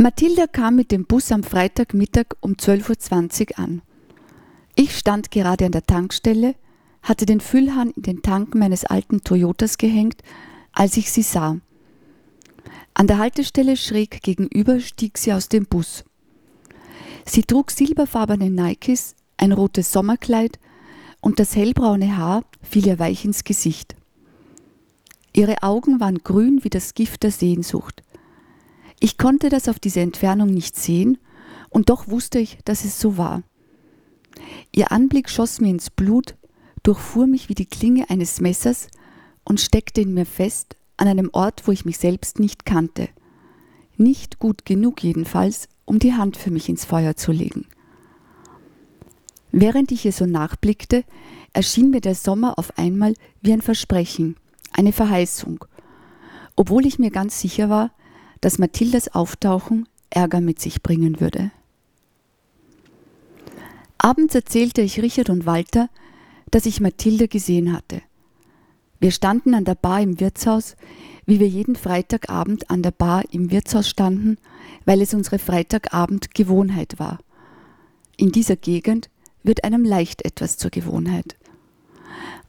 Mathilda kam mit dem Bus am Freitagmittag um 12.20 Uhr an. Ich stand gerade an der Tankstelle, hatte den Füllhahn in den Tank meines alten Toyotas gehängt, als ich sie sah. An der Haltestelle schräg gegenüber stieg sie aus dem Bus. Sie trug silberfarbene Nikes, ein rotes Sommerkleid und das hellbraune Haar fiel ihr weich ins Gesicht. Ihre Augen waren grün wie das Gift der Sehnsucht. Ich konnte das auf diese Entfernung nicht sehen, und doch wusste ich, dass es so war. Ihr Anblick schoss mir ins Blut, durchfuhr mich wie die Klinge eines Messers und steckte in mir fest an einem Ort, wo ich mich selbst nicht kannte. Nicht gut genug jedenfalls, um die Hand für mich ins Feuer zu legen. Während ich ihr so nachblickte, erschien mir der Sommer auf einmal wie ein Versprechen, eine Verheißung, obwohl ich mir ganz sicher war, dass Mathildas Auftauchen Ärger mit sich bringen würde. Abends erzählte ich Richard und Walter, dass ich Mathilde gesehen hatte. Wir standen an der Bar im Wirtshaus, wie wir jeden Freitagabend an der Bar im Wirtshaus standen, weil es unsere Freitagabend Gewohnheit war. In dieser Gegend wird einem leicht etwas zur Gewohnheit.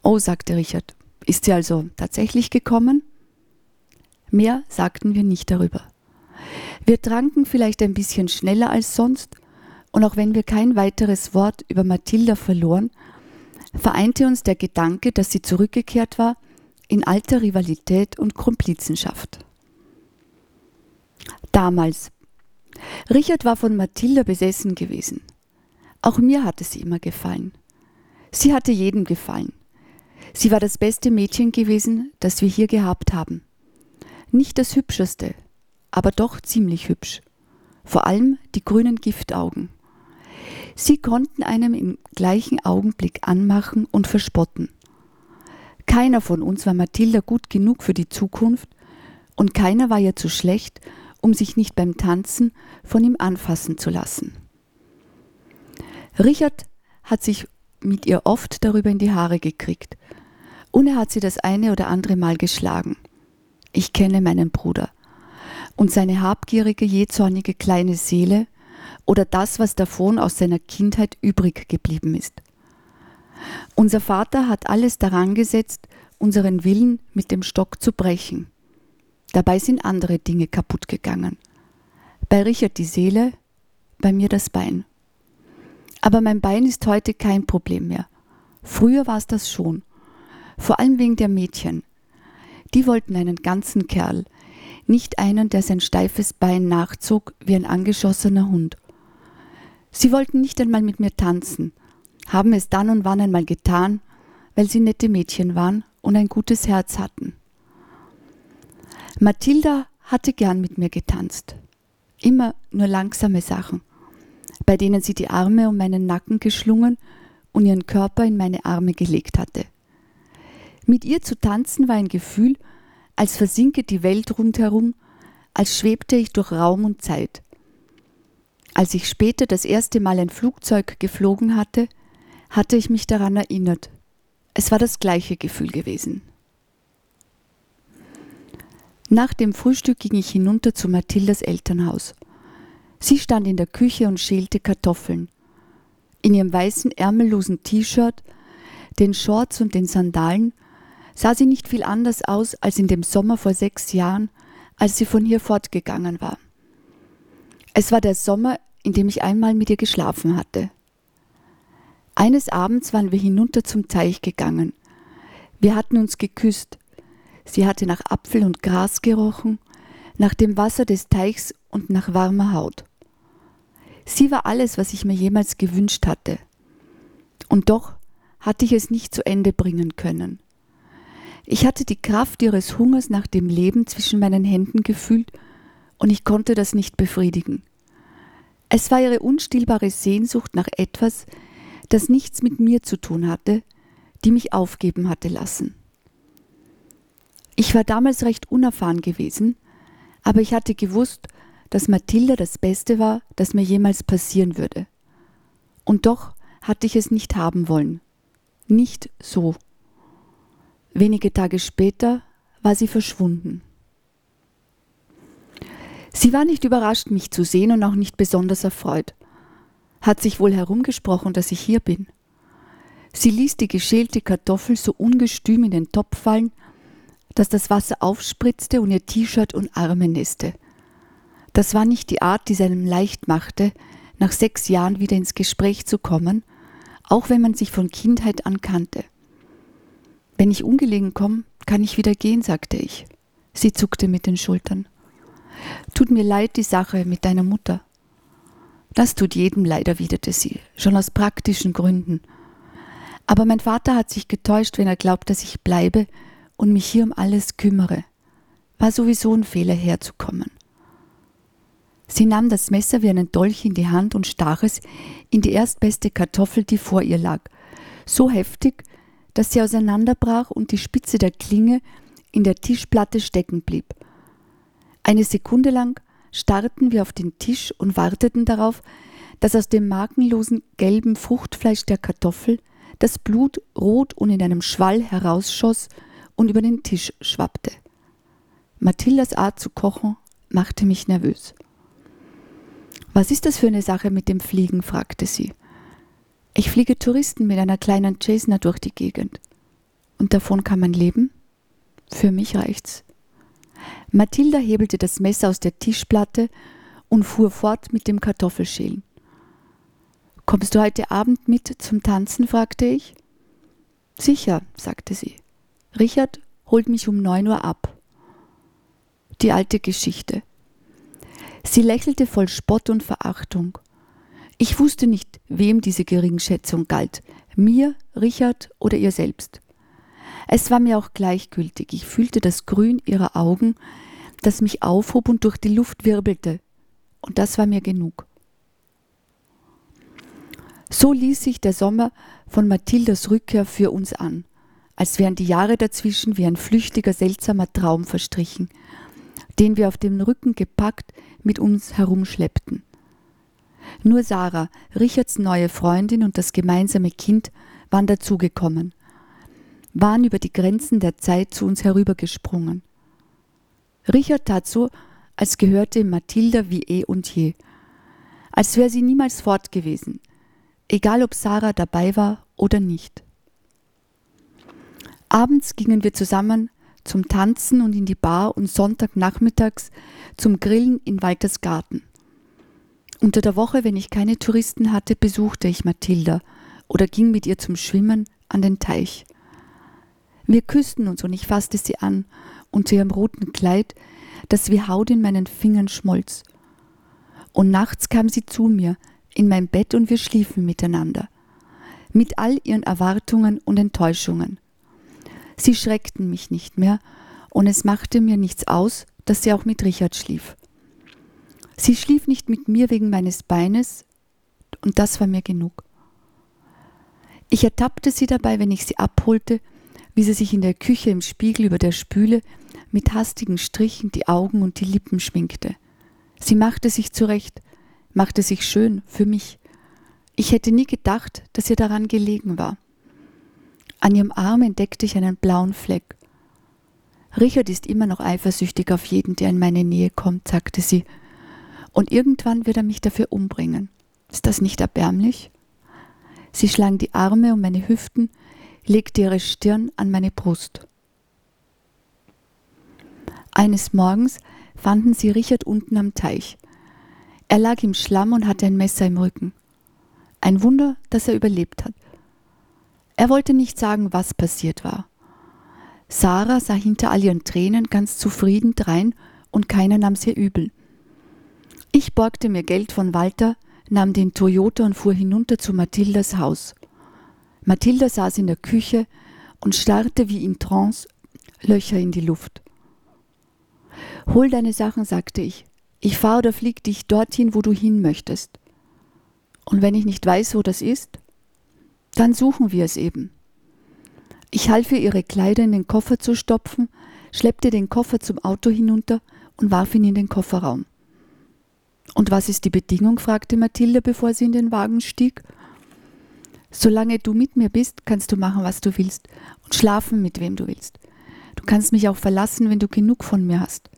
Oh, sagte Richard, ist sie also tatsächlich gekommen? Mehr sagten wir nicht darüber. Wir tranken vielleicht ein bisschen schneller als sonst, und auch wenn wir kein weiteres Wort über Mathilda verloren, vereinte uns der Gedanke, dass sie zurückgekehrt war in alter Rivalität und Komplizenschaft. Damals. Richard war von Mathilda besessen gewesen. Auch mir hatte sie immer gefallen. Sie hatte jedem gefallen. Sie war das beste Mädchen gewesen, das wir hier gehabt haben. Nicht das hübscheste, aber doch ziemlich hübsch. Vor allem die grünen Giftaugen. Sie konnten einem im gleichen Augenblick anmachen und verspotten. Keiner von uns war Mathilda gut genug für die Zukunft und keiner war ihr zu schlecht, um sich nicht beim Tanzen von ihm anfassen zu lassen. Richard hat sich mit ihr oft darüber in die Haare gekriegt und er hat sie das eine oder andere Mal geschlagen. Ich kenne meinen Bruder und seine habgierige, jähzornige kleine Seele oder das, was davon aus seiner Kindheit übrig geblieben ist. Unser Vater hat alles daran gesetzt, unseren Willen mit dem Stock zu brechen. Dabei sind andere Dinge kaputt gegangen. Bei Richard die Seele, bei mir das Bein. Aber mein Bein ist heute kein Problem mehr. Früher war es das schon. Vor allem wegen der Mädchen. Die wollten einen ganzen Kerl, nicht einen, der sein steifes Bein nachzog wie ein angeschossener Hund. Sie wollten nicht einmal mit mir tanzen, haben es dann und wann einmal getan, weil sie nette Mädchen waren und ein gutes Herz hatten. Mathilda hatte gern mit mir getanzt. Immer nur langsame Sachen, bei denen sie die Arme um meinen Nacken geschlungen und ihren Körper in meine Arme gelegt hatte. Mit ihr zu tanzen war ein Gefühl, als versinke die Welt rundherum, als schwebte ich durch Raum und Zeit. Als ich später das erste Mal ein Flugzeug geflogen hatte, hatte ich mich daran erinnert. Es war das gleiche Gefühl gewesen. Nach dem Frühstück ging ich hinunter zu Mathildas Elternhaus. Sie stand in der Küche und schälte Kartoffeln. In ihrem weißen ärmellosen T-Shirt, den Shorts und den Sandalen sah sie nicht viel anders aus als in dem Sommer vor sechs Jahren, als sie von hier fortgegangen war. Es war der Sommer, in dem ich einmal mit ihr geschlafen hatte. Eines Abends waren wir hinunter zum Teich gegangen. Wir hatten uns geküsst. Sie hatte nach Apfel und Gras gerochen, nach dem Wasser des Teichs und nach warmer Haut. Sie war alles, was ich mir jemals gewünscht hatte. Und doch hatte ich es nicht zu Ende bringen können. Ich hatte die Kraft ihres Hungers nach dem Leben zwischen meinen Händen gefühlt und ich konnte das nicht befriedigen. Es war ihre unstillbare Sehnsucht nach etwas, das nichts mit mir zu tun hatte, die mich aufgeben hatte lassen. Ich war damals recht unerfahren gewesen, aber ich hatte gewusst, dass Mathilda das Beste war, das mir jemals passieren würde. Und doch hatte ich es nicht haben wollen. Nicht so. Wenige Tage später war sie verschwunden. Sie war nicht überrascht, mich zu sehen und auch nicht besonders erfreut. Hat sich wohl herumgesprochen, dass ich hier bin. Sie ließ die geschälte Kartoffel so ungestüm in den Topf fallen, dass das Wasser aufspritzte und ihr T-Shirt und Arme nässte. Das war nicht die Art, die es einem leicht machte, nach sechs Jahren wieder ins Gespräch zu kommen, auch wenn man sich von Kindheit an kannte. Wenn ich ungelegen komme, kann ich wieder gehen, sagte ich. Sie zuckte mit den Schultern. Tut mir leid die Sache mit deiner Mutter. Das tut jedem leid, erwiderte sie, schon aus praktischen Gründen. Aber mein Vater hat sich getäuscht, wenn er glaubt, dass ich bleibe und mich hier um alles kümmere. War sowieso ein Fehler herzukommen. Sie nahm das Messer wie einen Dolch in die Hand und stach es in die erstbeste Kartoffel, die vor ihr lag, so heftig, dass sie auseinanderbrach und die Spitze der Klinge in der Tischplatte stecken blieb. Eine Sekunde lang starrten wir auf den Tisch und warteten darauf, dass aus dem magenlosen gelben Fruchtfleisch der Kartoffel das Blut rot und in einem Schwall herausschoss und über den Tisch schwappte. Mathildas Art zu kochen machte mich nervös. Was ist das für eine Sache mit dem Fliegen? fragte sie. Ich fliege Touristen mit einer kleinen Cessna durch die Gegend. Und davon kann man leben? Für mich reicht's. Mathilda hebelte das Messer aus der Tischplatte und fuhr fort mit dem Kartoffelschälen. Kommst du heute Abend mit zum Tanzen? fragte ich. Sicher, sagte sie. Richard holt mich um neun Uhr ab. Die alte Geschichte. Sie lächelte voll Spott und Verachtung. Ich wusste nicht, wem diese Geringschätzung galt, mir, Richard oder ihr selbst. Es war mir auch gleichgültig. Ich fühlte das Grün ihrer Augen, das mich aufhob und durch die Luft wirbelte. Und das war mir genug. So ließ sich der Sommer von Mathildas Rückkehr für uns an, als wären die Jahre dazwischen wie ein flüchtiger, seltsamer Traum verstrichen, den wir auf dem Rücken gepackt mit uns herumschleppten. Nur Sarah, Richards neue Freundin und das gemeinsame Kind waren dazugekommen waren über die Grenzen der Zeit zu uns herübergesprungen. Richard tat so, als gehörte ihm Mathilda wie eh und je, als wäre sie niemals fort gewesen, egal ob Sarah dabei war oder nicht. Abends gingen wir zusammen zum Tanzen und in die Bar und Sonntagnachmittags zum Grillen in Walters Garten. Unter der Woche, wenn ich keine Touristen hatte, besuchte ich Mathilda oder ging mit ihr zum Schwimmen an den Teich. Wir küssten uns und ich fasste sie an unter ihrem roten Kleid, das wie Haut in meinen Fingern schmolz. Und nachts kam sie zu mir in mein Bett und wir schliefen miteinander, mit all ihren Erwartungen und Enttäuschungen. Sie schreckten mich nicht mehr und es machte mir nichts aus, dass sie auch mit Richard schlief. Sie schlief nicht mit mir wegen meines Beines und das war mir genug. Ich ertappte sie dabei, wenn ich sie abholte, wie sie sich in der Küche im Spiegel über der Spüle mit hastigen Strichen die Augen und die Lippen schminkte. Sie machte sich zurecht, machte sich schön für mich. Ich hätte nie gedacht, dass ihr daran gelegen war. An ihrem Arm entdeckte ich einen blauen Fleck. Richard ist immer noch eifersüchtig auf jeden, der in meine Nähe kommt, sagte sie. Und irgendwann wird er mich dafür umbringen. Ist das nicht erbärmlich? Sie schlang die Arme um meine Hüften, legte ihre Stirn an meine Brust. Eines Morgens fanden sie Richard unten am Teich. Er lag im Schlamm und hatte ein Messer im Rücken. Ein Wunder, dass er überlebt hat. Er wollte nicht sagen, was passiert war. Sarah sah hinter all ihren Tränen ganz zufrieden drein und keiner nahm sie übel. Ich borgte mir Geld von Walter, nahm den Toyota und fuhr hinunter zu Mathildas Haus. Mathilda saß in der Küche und starrte wie in Trance Löcher in die Luft. Hol deine Sachen, sagte ich. Ich fahre oder flieg dich dorthin, wo du hin möchtest. Und wenn ich nicht weiß, wo das ist, dann suchen wir es eben. Ich half ihr, ihre Kleider in den Koffer zu stopfen, schleppte den Koffer zum Auto hinunter und warf ihn in den Kofferraum. Und was ist die Bedingung? fragte Mathilde, bevor sie in den Wagen stieg. Solange du mit mir bist, kannst du machen, was du willst und schlafen, mit wem du willst. Du kannst mich auch verlassen, wenn du genug von mir hast.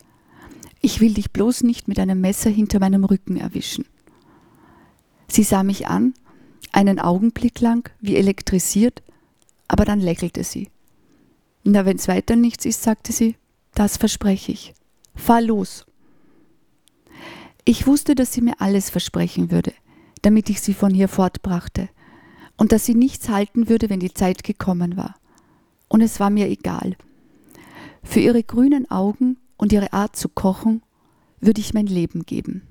Ich will dich bloß nicht mit einem Messer hinter meinem Rücken erwischen. Sie sah mich an, einen Augenblick lang, wie elektrisiert, aber dann lächelte sie. Na, wenn's weiter nichts ist, sagte sie, das verspreche ich. Fahr los. Ich wusste, dass sie mir alles versprechen würde, damit ich sie von hier fortbrachte, und dass sie nichts halten würde, wenn die Zeit gekommen war. Und es war mir egal. Für ihre grünen Augen und ihre Art zu kochen würde ich mein Leben geben.